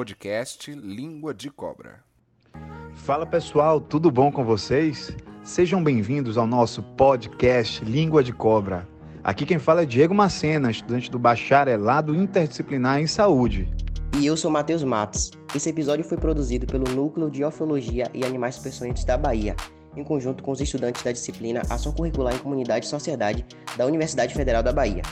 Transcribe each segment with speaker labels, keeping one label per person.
Speaker 1: podcast Língua de Cobra.
Speaker 2: Fala pessoal, tudo bom com vocês? Sejam bem-vindos ao nosso podcast Língua de Cobra. Aqui quem fala é Diego Macena, estudante do Bacharelado Interdisciplinar em Saúde.
Speaker 3: E eu sou Matheus Matos. Esse episódio foi produzido pelo Núcleo de Orfeologia e Animais Peçonhentos da Bahia, em conjunto com os estudantes da disciplina Ação Curricular em Comunidade e Sociedade da Universidade Federal da Bahia.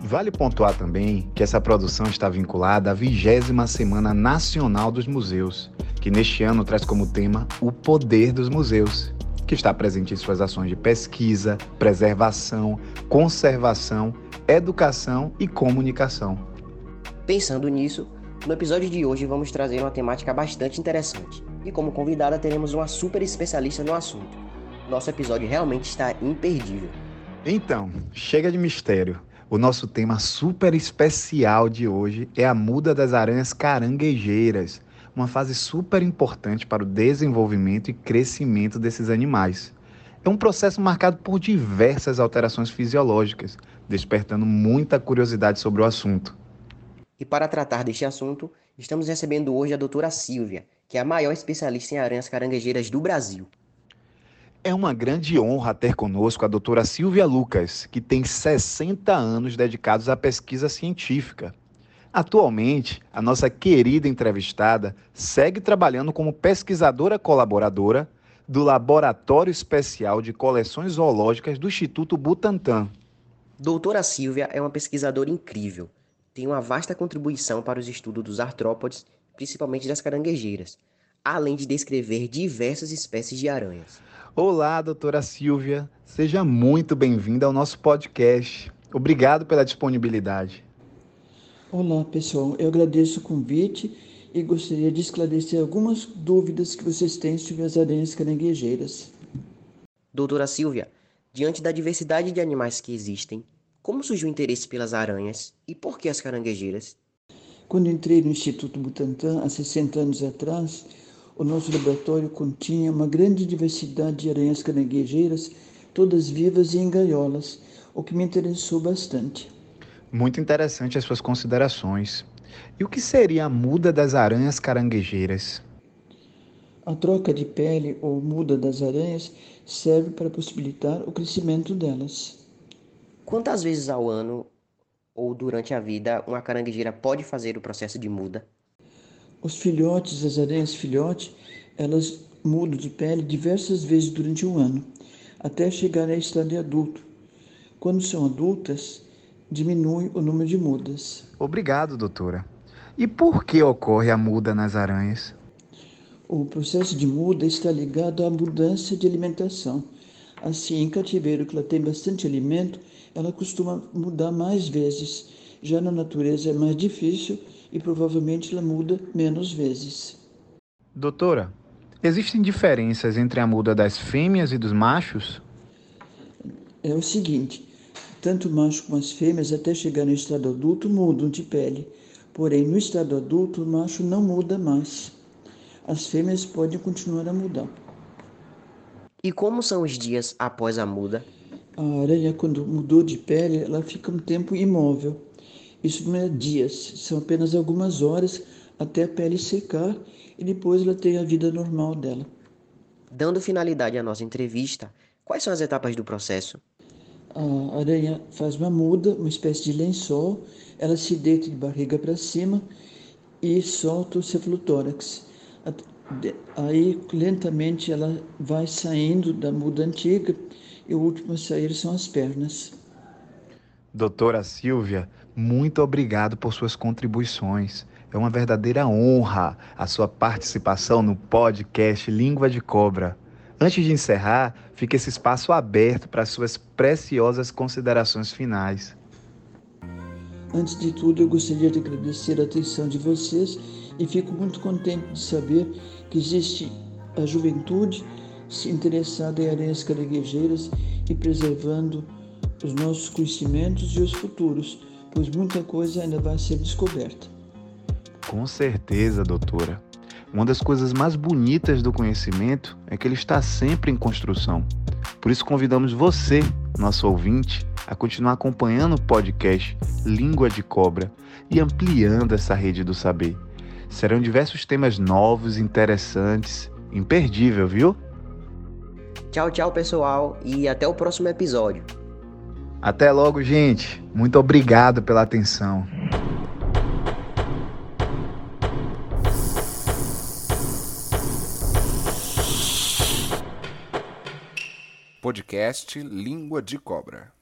Speaker 2: Vale pontuar também que essa produção está vinculada à vigésima Semana Nacional dos Museus, que neste ano traz como tema o poder dos museus, que está presente em suas ações de pesquisa, preservação, conservação, educação e comunicação.
Speaker 3: Pensando nisso, no episódio de hoje vamos trazer uma temática bastante interessante. E como convidada teremos uma super especialista no assunto. Nosso episódio realmente está imperdível.
Speaker 2: Então, chega de mistério. O nosso tema super especial de hoje é a muda das aranhas caranguejeiras, uma fase super importante para o desenvolvimento e crescimento desses animais. É um processo marcado por diversas alterações fisiológicas, despertando muita curiosidade sobre o assunto.
Speaker 3: E para tratar deste assunto, estamos recebendo hoje a doutora Silvia, que é a maior especialista em aranhas caranguejeiras do Brasil.
Speaker 2: É uma grande honra ter conosco a doutora Silvia Lucas, que tem 60 anos dedicados à pesquisa científica. Atualmente, a nossa querida entrevistada segue trabalhando como pesquisadora colaboradora do Laboratório Especial de Coleções Zoológicas do Instituto Butantan.
Speaker 3: Doutora Silvia é uma pesquisadora incrível. Tem uma vasta contribuição para os estudos dos artrópodes, principalmente das caranguejeiras, além de descrever diversas espécies de aranhas.
Speaker 2: Olá, doutora Silvia. Seja muito bem-vinda ao nosso podcast. Obrigado pela disponibilidade.
Speaker 4: Olá, pessoal. Eu agradeço o convite e gostaria de esclarecer algumas dúvidas que vocês têm sobre as aranhas caranguejeiras.
Speaker 3: Doutora Silvia, diante da diversidade de animais que existem, como surgiu o interesse pelas aranhas e por que as caranguejeiras?
Speaker 4: Quando entrei no Instituto Butantan, há 60 anos atrás, o nosso laboratório continha uma grande diversidade de aranhas caranguejeiras, todas vivas e em gaiolas, o que me interessou bastante.
Speaker 2: Muito interessante as suas considerações. E o que seria a muda das aranhas caranguejeiras?
Speaker 4: A troca de pele ou muda das aranhas serve para possibilitar o crescimento delas.
Speaker 3: Quantas vezes ao ano ou durante a vida uma caranguejeira pode fazer o processo de muda?
Speaker 4: Os filhotes, as aranhas filhote, elas mudam de pele diversas vezes durante um ano, até chegar a estado adulto. Quando são adultas, diminui o número de mudas.
Speaker 2: Obrigado, doutora. E por que ocorre a muda nas aranhas?
Speaker 4: O processo de muda está ligado à mudança de alimentação. Assim, em cativeiro que ela tem bastante alimento, ela costuma mudar mais vezes. Já na natureza é mais difícil e provavelmente ela muda menos vezes.
Speaker 2: Doutora, existem diferenças entre a muda das fêmeas e dos machos?
Speaker 4: É o seguinte: tanto o macho como as fêmeas, até chegar no estado adulto, mudam de pele. Porém, no estado adulto, o macho não muda mais. As fêmeas podem continuar a mudar.
Speaker 3: E como são os dias após a muda?
Speaker 4: A aranha, quando mudou de pele, ela fica um tempo imóvel. Isso não é dias, são apenas algumas horas até a pele secar e depois ela tem a vida normal dela.
Speaker 3: Dando finalidade à nossa entrevista, quais são as etapas do processo?
Speaker 4: A aranha faz uma muda, uma espécie de lençol, ela se deita de barriga para cima e solta o cefalotórax. Aí, lentamente, ela vai saindo da muda antiga e o último a sair são as pernas.
Speaker 2: Doutora Silvia, muito obrigado por suas contribuições. É uma verdadeira honra a sua participação no podcast Língua de Cobra. Antes de encerrar, fica esse espaço aberto para suas preciosas considerações finais.
Speaker 4: Antes de tudo, eu gostaria de agradecer a atenção de vocês e fico muito contente de saber que existe a juventude se interessada em aranhas caranguejeiras e preservando os nossos conhecimentos e os futuros, pois muita coisa ainda vai ser descoberta.
Speaker 2: Com certeza, doutora. Uma das coisas mais bonitas do conhecimento é que ele está sempre em construção. Por isso convidamos você, nosso ouvinte, a continuar acompanhando o podcast Língua de Cobra e ampliando essa rede do saber. Serão diversos temas novos, interessantes, imperdível, viu?
Speaker 3: Tchau, tchau, pessoal, e até o próximo episódio.
Speaker 2: Até logo, gente. Muito obrigado pela atenção.
Speaker 1: Podcast Língua de Cobra.